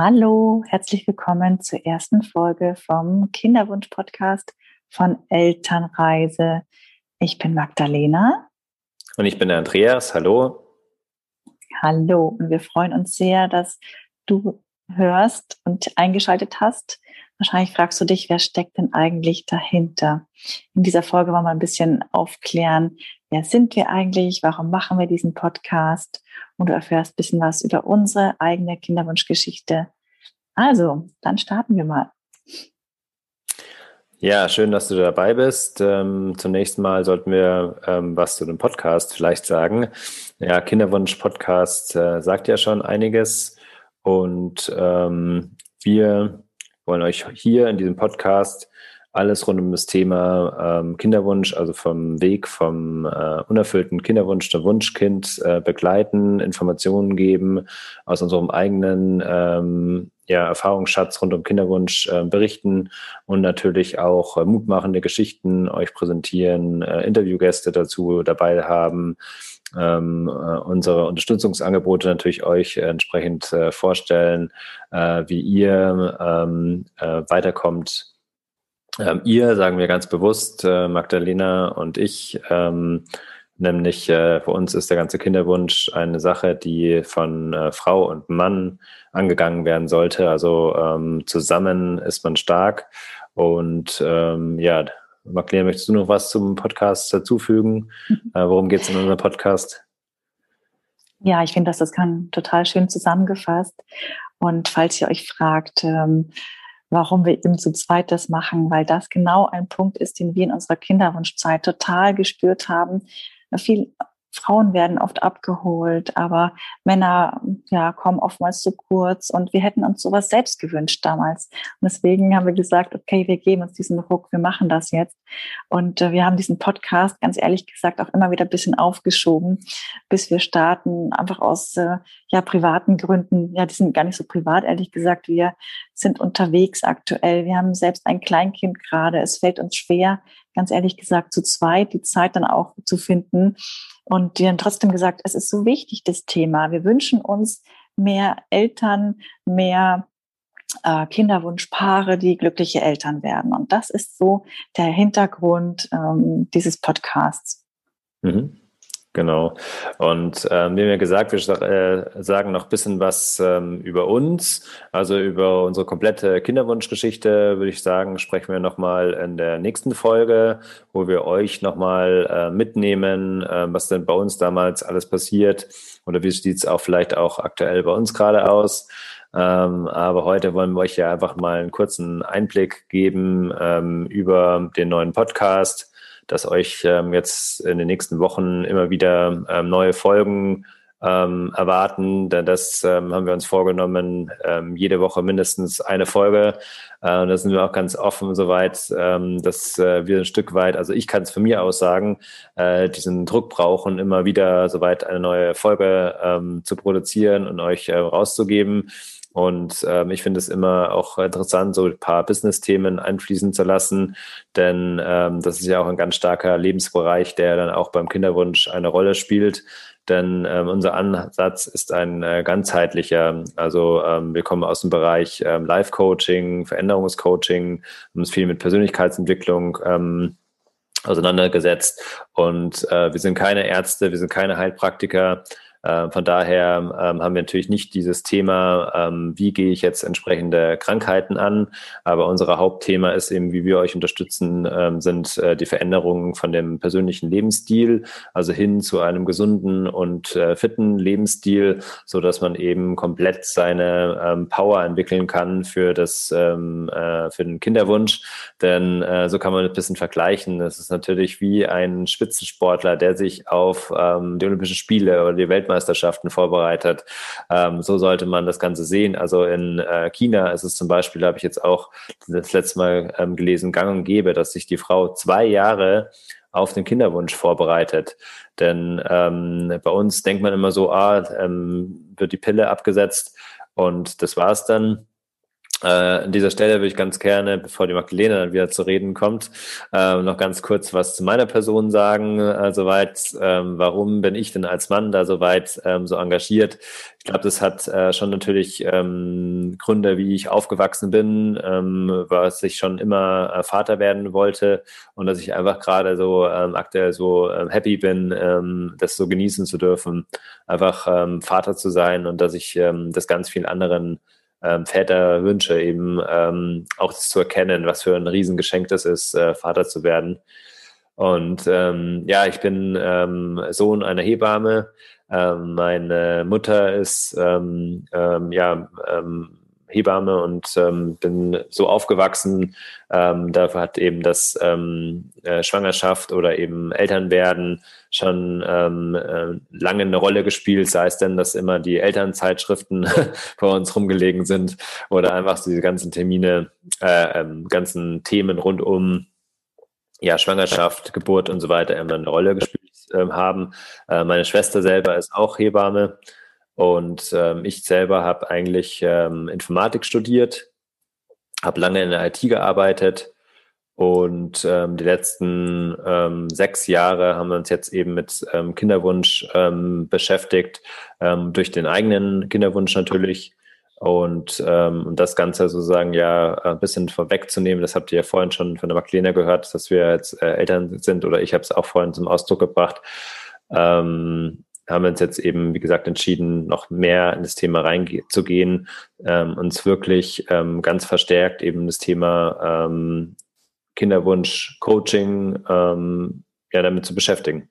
Hallo, herzlich willkommen zur ersten Folge vom Kinderwunsch-Podcast von Elternreise. Ich bin Magdalena. Und ich bin der Andreas. Hallo. Hallo. Und wir freuen uns sehr, dass du hörst und eingeschaltet hast. Wahrscheinlich fragst du dich, wer steckt denn eigentlich dahinter? In dieser Folge wollen wir ein bisschen aufklären, wer sind wir eigentlich, warum machen wir diesen Podcast und du erfährst ein bisschen was über unsere eigene Kinderwunschgeschichte. Also, dann starten wir mal. Ja, schön, dass du dabei bist. Ähm, zunächst mal sollten wir ähm, was zu dem Podcast vielleicht sagen. Ja, Kinderwunsch-Podcast äh, sagt ja schon einiges. Und ähm, wir wollen euch hier in diesem Podcast alles rund um das Thema ähm, Kinderwunsch, also vom Weg vom äh, unerfüllten Kinderwunsch zum Wunschkind äh, begleiten, Informationen geben aus unserem eigenen ähm, ja, Erfahrungsschatz rund um Kinderwunsch äh, berichten und natürlich auch äh, mutmachende Geschichten euch präsentieren, äh, Interviewgäste dazu dabei haben, ähm, äh, unsere Unterstützungsangebote natürlich euch äh, entsprechend äh, vorstellen, wie ihr ähm, äh, weiterkommt. Ähm, ihr, sagen wir ganz bewusst, äh, Magdalena und ich, ähm, nämlich für uns ist der ganze Kinderwunsch eine Sache, die von Frau und Mann angegangen werden sollte. Also ähm, zusammen ist man stark und ähm, ja, Magdalena, möchtest du noch was zum Podcast dazufügen? Mhm. Äh, worum geht es in unserem Podcast? Ja, ich finde, dass das kann total schön zusammengefasst. Und falls ihr euch fragt, ähm, warum wir eben zu zweit das machen, weil das genau ein Punkt ist, den wir in unserer Kinderwunschzeit total gespürt haben. Viel Frauen werden oft abgeholt, aber Männer ja, kommen oftmals zu kurz und wir hätten uns sowas selbst gewünscht damals. Und deswegen haben wir gesagt, okay, wir geben uns diesen Ruck, wir machen das jetzt. Und äh, wir haben diesen Podcast ganz ehrlich gesagt auch immer wieder ein bisschen aufgeschoben, bis wir starten, einfach aus äh, ja, privaten Gründen. Ja, die sind gar nicht so privat, ehrlich gesagt. Wir sind unterwegs aktuell. Wir haben selbst ein Kleinkind gerade. Es fällt uns schwer, ganz ehrlich gesagt, zu zweit die Zeit dann auch zu finden. Und die haben trotzdem gesagt, es ist so wichtig, das Thema. Wir wünschen uns mehr Eltern, mehr äh, Kinderwunschpaare, die glückliche Eltern werden. Und das ist so der Hintergrund ähm, dieses Podcasts. Mhm. Genau. Und ähm, wir haben gesagt, wir äh, sagen noch ein bisschen was ähm, über uns, also über unsere komplette Kinderwunschgeschichte, würde ich sagen, sprechen wir nochmal in der nächsten Folge, wo wir euch nochmal äh, mitnehmen, äh, was denn bei uns damals alles passiert oder wie sieht es auch vielleicht auch aktuell bei uns gerade aus. Ähm, aber heute wollen wir euch ja einfach mal einen kurzen Einblick geben ähm, über den neuen Podcast dass euch ähm, jetzt in den nächsten Wochen immer wieder ähm, neue Folgen ähm, erwarten. Denn das ähm, haben wir uns vorgenommen, ähm, jede Woche mindestens eine Folge. Äh, da sind wir auch ganz offen soweit, ähm, dass äh, wir ein Stück weit, also ich kann es von mir aus sagen, äh, diesen Druck brauchen, immer wieder soweit eine neue Folge ähm, zu produzieren und euch äh, rauszugeben. Und ähm, ich finde es immer auch interessant, so ein paar Business-Themen einfließen zu lassen, denn ähm, das ist ja auch ein ganz starker Lebensbereich, der dann auch beim Kinderwunsch eine Rolle spielt. Denn ähm, unser Ansatz ist ein äh, ganzheitlicher. Also ähm, wir kommen aus dem Bereich ähm, Life-Coaching, Veränderungscoaching, haben uns viel mit Persönlichkeitsentwicklung ähm, auseinandergesetzt. Und äh, wir sind keine Ärzte, wir sind keine Heilpraktiker. Äh, von daher ähm, haben wir natürlich nicht dieses Thema, ähm, wie gehe ich jetzt entsprechende Krankheiten an, aber unser Hauptthema ist eben, wie wir euch unterstützen, ähm, sind äh, die Veränderungen von dem persönlichen Lebensstil, also hin zu einem gesunden und äh, fitten Lebensstil, so dass man eben komplett seine Power entwickeln kann für das für den Kinderwunsch, denn so kann man ein bisschen vergleichen. Es ist natürlich wie ein Spitzensportler, der sich auf die Olympischen Spiele oder die Welt Weltmeisterschaften vorbereitet. Ähm, so sollte man das Ganze sehen. Also in äh, China ist es zum Beispiel, habe ich jetzt auch das letzte Mal ähm, gelesen, gang und gäbe, dass sich die Frau zwei Jahre auf den Kinderwunsch vorbereitet. Denn ähm, bei uns denkt man immer so, ah, ähm, wird die Pille abgesetzt und das war's dann. Äh, an dieser Stelle würde ich ganz gerne, bevor die Magdalena dann wieder zu reden kommt, äh, noch ganz kurz was zu meiner Person sagen. Äh, soweit, ähm, warum bin ich denn als Mann da soweit ähm, so engagiert? Ich glaube, das hat äh, schon natürlich ähm, Gründe, wie ich aufgewachsen bin, ähm, was ich schon immer äh, Vater werden wollte und dass ich einfach gerade so ähm, aktuell so ähm, happy bin, ähm, das so genießen zu dürfen, einfach ähm, Vater zu sein und dass ich ähm, das ganz vielen anderen ähm, Väter wünsche, eben ähm, auch das zu erkennen, was für ein Riesengeschenk das ist, äh, Vater zu werden. Und ähm, ja, ich bin ähm, Sohn einer Hebamme. Ähm, meine Mutter ist ähm, ähm, ja ähm, Hebamme und ähm, bin so aufgewachsen. Ähm, dafür hat eben das ähm, äh, Schwangerschaft oder eben Elternwerden schon ähm, äh, lange eine Rolle gespielt, sei es denn, dass immer die Elternzeitschriften vor uns rumgelegen sind oder einfach diese ganzen Termine, äh, ähm, ganzen Themen rund um ja, Schwangerschaft, Geburt und so weiter immer eine Rolle gespielt äh, haben. Äh, meine Schwester selber ist auch Hebamme und ähm, ich selber habe eigentlich ähm, Informatik studiert, habe lange in der IT gearbeitet und ähm, die letzten ähm, sechs Jahre haben wir uns jetzt eben mit ähm, Kinderwunsch ähm, beschäftigt, ähm, durch den eigenen Kinderwunsch natürlich. Und, ähm, das Ganze sozusagen ja ein bisschen vorwegzunehmen, das habt ihr ja vorhin schon von der Magdalena gehört, dass wir jetzt äh, Eltern sind oder ich habe es auch vorhin zum Ausdruck gebracht. Ähm, haben wir uns jetzt eben, wie gesagt, entschieden, noch mehr in das Thema reinzugehen, ähm, uns wirklich ähm, ganz verstärkt eben das Thema ähm, Kinderwunsch, Coaching, ähm, ja, damit zu beschäftigen.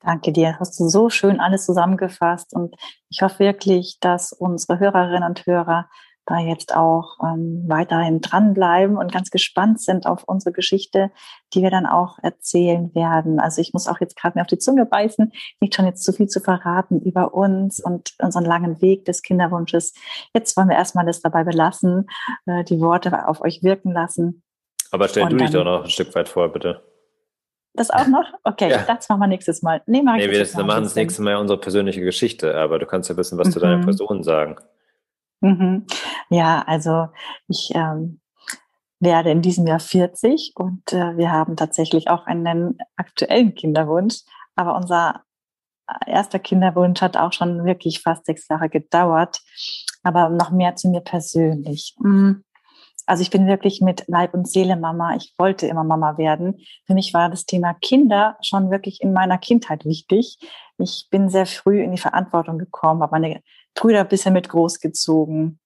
Danke dir. Hast du so schön alles zusammengefasst und ich hoffe wirklich, dass unsere Hörerinnen und Hörer da jetzt auch ähm, weiterhin dranbleiben und ganz gespannt sind auf unsere Geschichte, die wir dann auch erzählen werden. Also ich muss auch jetzt gerade mir auf die Zunge beißen, nicht schon jetzt zu viel zu verraten über uns und unseren langen Weg des Kinderwunsches. Jetzt wollen wir erstmal das dabei belassen, äh, die Worte auf euch wirken lassen. Aber stell und du dich doch noch ein Stück weit vor, bitte. Das auch noch? Okay, ja. das machen wir nächstes Mal. Nee, mach nee, wir das machen das nächste Mal unsere persönliche Geschichte, aber du kannst ja wissen, was mhm. zu deiner. Person sagen. Mhm. Ja, also ich ähm, werde in diesem Jahr 40 und äh, wir haben tatsächlich auch einen aktuellen Kinderwunsch. Aber unser erster Kinderwunsch hat auch schon wirklich fast sechs Jahre gedauert. Aber noch mehr zu mir persönlich. Mhm. Also ich bin wirklich mit Leib und Seele Mama. Ich wollte immer Mama werden. Für mich war das Thema Kinder schon wirklich in meiner Kindheit wichtig. Ich bin sehr früh in die Verantwortung gekommen, habe meine Brüder ein bisschen mit großgezogen,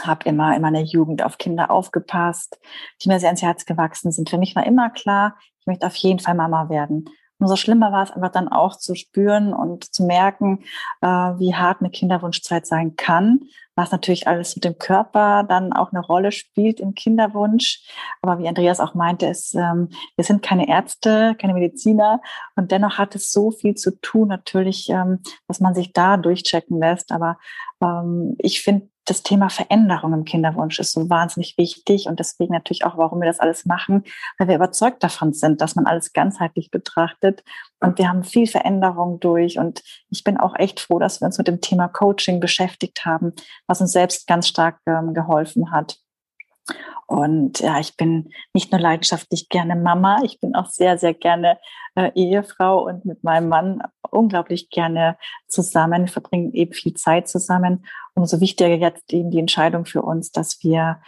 habe immer in meiner Jugend auf Kinder aufgepasst, die mir sehr ins Herz gewachsen sind. Für mich war immer klar, ich möchte auf jeden Fall Mama werden. Umso schlimmer war es einfach dann auch zu spüren und zu merken, äh, wie hart eine Kinderwunschzeit sein kann, was natürlich alles mit dem Körper dann auch eine Rolle spielt im Kinderwunsch. Aber wie Andreas auch meinte, ist, ähm, wir sind keine Ärzte, keine Mediziner und dennoch hat es so viel zu tun, natürlich, ähm, dass man sich da durchchecken lässt. Aber ähm, ich finde das Thema Veränderung im Kinderwunsch ist so wahnsinnig wichtig und deswegen natürlich auch, warum wir das alles machen, weil wir überzeugt davon sind, dass man alles ganzheitlich betrachtet und wir haben viel Veränderung durch und ich bin auch echt froh, dass wir uns mit dem Thema Coaching beschäftigt haben, was uns selbst ganz stark ähm, geholfen hat. Und ja, ich bin nicht nur leidenschaftlich gerne Mama, ich bin auch sehr, sehr gerne äh, Ehefrau und mit meinem Mann unglaublich gerne zusammen, verbringen eben viel Zeit zusammen. Umso wichtiger jetzt eben die Entscheidung für uns, dass wir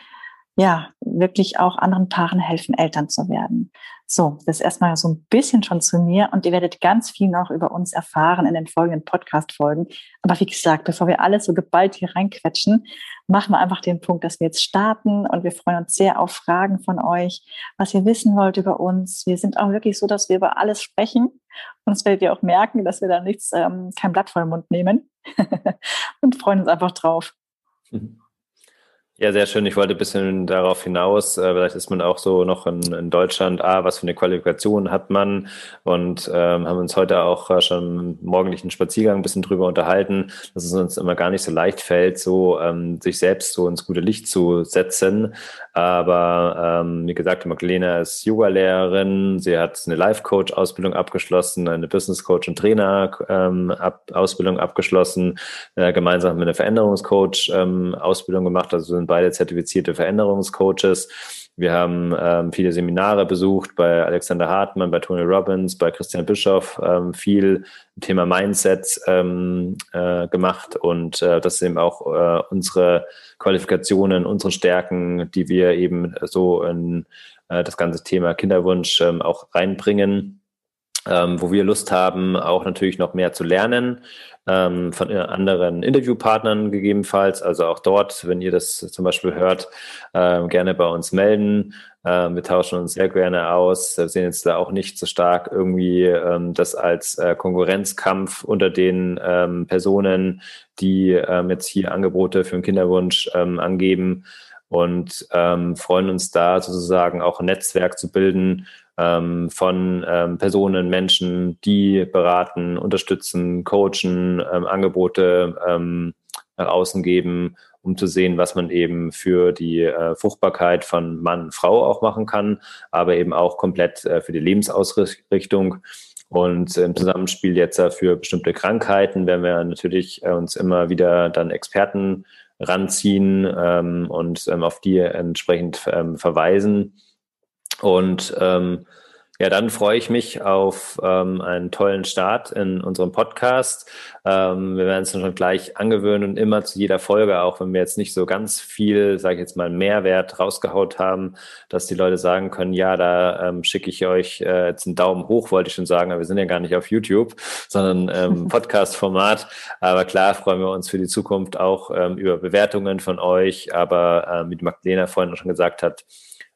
ja, wirklich auch anderen Paaren helfen, Eltern zu werden. So, das ist erstmal so ein bisschen schon zu mir und ihr werdet ganz viel noch über uns erfahren in den folgenden Podcast-Folgen. Aber wie gesagt, bevor wir alles so geballt hier reinquetschen, machen wir einfach den Punkt, dass wir jetzt starten und wir freuen uns sehr auf Fragen von euch, was ihr wissen wollt über uns. Wir sind auch wirklich so, dass wir über alles sprechen und das werdet ihr auch merken, dass wir da nichts, ähm, kein Blatt vor den Mund nehmen und freuen uns einfach drauf. Mhm. Ja, sehr schön. Ich wollte ein bisschen darauf hinaus, äh, vielleicht ist man auch so noch in, in Deutschland, ah, was für eine Qualifikation hat man und ähm, haben uns heute auch äh, schon im morgendlichen Spaziergang ein bisschen drüber unterhalten, dass es uns immer gar nicht so leicht fällt, so ähm, sich selbst so ins gute Licht zu setzen. Aber ähm, wie gesagt, Magdalena ist Yoga-Lehrerin, sie hat eine Life-Coach-Ausbildung abgeschlossen, eine Business-Coach- und Trainer-Ausbildung ähm, ab, abgeschlossen, äh, gemeinsam mit einer Veränderungscoach-Ausbildung ähm, gemacht, also sind beide zertifizierte Veränderungscoaches. Wir haben ähm, viele Seminare besucht bei Alexander Hartmann, bei Tony Robbins, bei Christian Bischoff, ähm, viel Thema Mindset ähm, äh, gemacht und äh, das ist eben auch äh, unsere Qualifikationen, unsere Stärken, die wir eben so in äh, das ganze Thema Kinderwunsch ähm, auch reinbringen ähm, wo wir Lust haben, auch natürlich noch mehr zu lernen ähm, von anderen Interviewpartnern gegebenenfalls. Also auch dort, wenn ihr das zum Beispiel hört, äh, gerne bei uns melden. Äh, wir tauschen uns sehr gerne aus. Wir sehen jetzt da auch nicht so stark irgendwie ähm, das als äh, Konkurrenzkampf unter den ähm, Personen, die ähm, jetzt hier Angebote für den Kinderwunsch ähm, angeben und ähm, freuen uns da sozusagen auch ein Netzwerk zu bilden, ähm, von ähm, Personen, Menschen, die beraten, unterstützen, coachen, ähm, Angebote ähm, nach außen geben, um zu sehen, was man eben für die äh, Fruchtbarkeit von Mann, Frau auch machen kann, aber eben auch komplett äh, für die Lebensausrichtung. Und im Zusammenspiel jetzt für bestimmte Krankheiten werden wir natürlich äh, uns immer wieder dann Experten ranziehen ähm, und ähm, auf die entsprechend ähm, verweisen. Und ähm, ja, dann freue ich mich auf ähm, einen tollen Start in unserem Podcast. Ähm, wir werden es schon gleich angewöhnen und immer zu jeder Folge, auch wenn wir jetzt nicht so ganz viel, sage ich jetzt mal, Mehrwert rausgehaut haben, dass die Leute sagen können, ja, da ähm, schicke ich euch äh, jetzt einen Daumen hoch, wollte ich schon sagen, aber wir sind ja gar nicht auf YouTube, sondern ähm, Podcast-Format. Aber klar freuen wir uns für die Zukunft auch ähm, über Bewertungen von euch. Aber äh, wie Magdalena vorhin schon gesagt hat,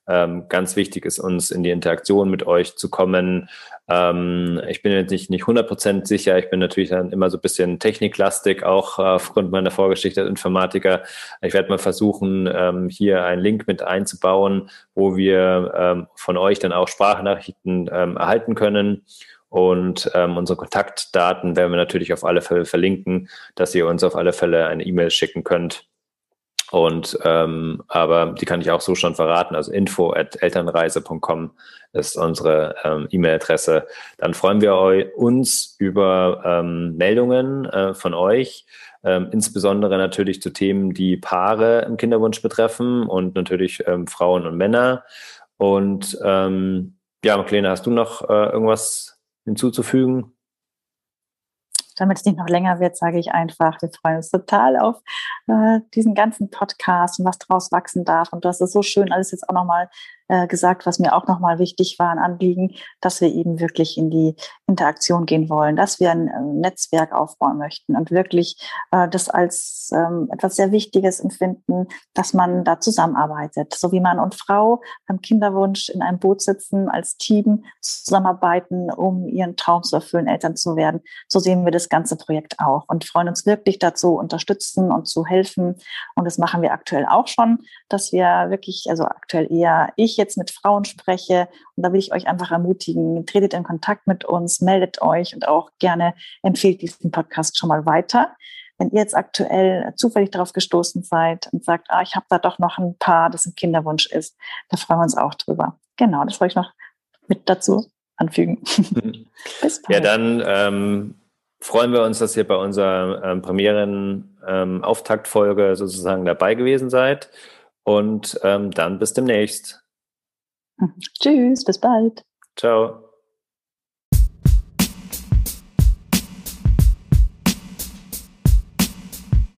ähm, ganz wichtig ist uns in die Interaktion mit euch zu kommen. Ähm, ich bin jetzt nicht, nicht 100% sicher. Ich bin natürlich dann immer so ein bisschen techniklastig, auch äh, aufgrund meiner Vorgeschichte als Informatiker. Ich werde mal versuchen, ähm, hier einen Link mit einzubauen, wo wir ähm, von euch dann auch Sprachnachrichten ähm, erhalten können. Und ähm, unsere Kontaktdaten werden wir natürlich auf alle Fälle verlinken, dass ihr uns auf alle Fälle eine E-Mail schicken könnt und ähm, aber die kann ich auch so schon verraten. Also info at elternreise.com ist unsere ähm, E-Mail-Adresse. Dann freuen wir uns über ähm, Meldungen äh, von euch, ähm, insbesondere natürlich zu Themen, die Paare im Kinderwunsch betreffen und natürlich ähm, Frauen und Männer. Und ähm, ja, Marlene, hast du noch äh, irgendwas hinzuzufügen? Damit es nicht noch länger wird, sage ich einfach, wir freuen uns total auf äh, diesen ganzen Podcast und was draus wachsen darf. Und das ist so schön, alles jetzt auch nochmal äh, gesagt, was mir auch nochmal wichtig war, ein Anliegen, dass wir eben wirklich in die Interaktion gehen wollen, dass wir ein Netzwerk aufbauen möchten und wirklich äh, das als ähm, etwas sehr Wichtiges empfinden, dass man da zusammenarbeitet, so wie Mann und Frau beim Kinderwunsch in einem Boot sitzen, als Team zusammenarbeiten, um ihren Traum zu erfüllen, Eltern zu werden. So sehen wir das ganze Projekt auch und freuen uns wirklich dazu, unterstützen und zu helfen. Und das machen wir aktuell auch schon, dass wir wirklich, also aktuell eher ich jetzt mit Frauen spreche. Und da will ich euch einfach ermutigen, tretet in Kontakt mit uns, meldet euch und auch gerne empfehlt diesen Podcast schon mal weiter. Wenn ihr jetzt aktuell zufällig darauf gestoßen seid und sagt, ah, ich habe da doch noch ein Paar, das ein Kinderwunsch ist, da freuen wir uns auch drüber. Genau, das wollte ich noch mit dazu anfügen. Bis bald. Ja, dann ähm, freuen wir uns, dass ihr bei unserer ähm, Premieren-Auftaktfolge ähm, sozusagen dabei gewesen seid. Und ähm, dann bis demnächst. Tschüss, bis bald. Ciao.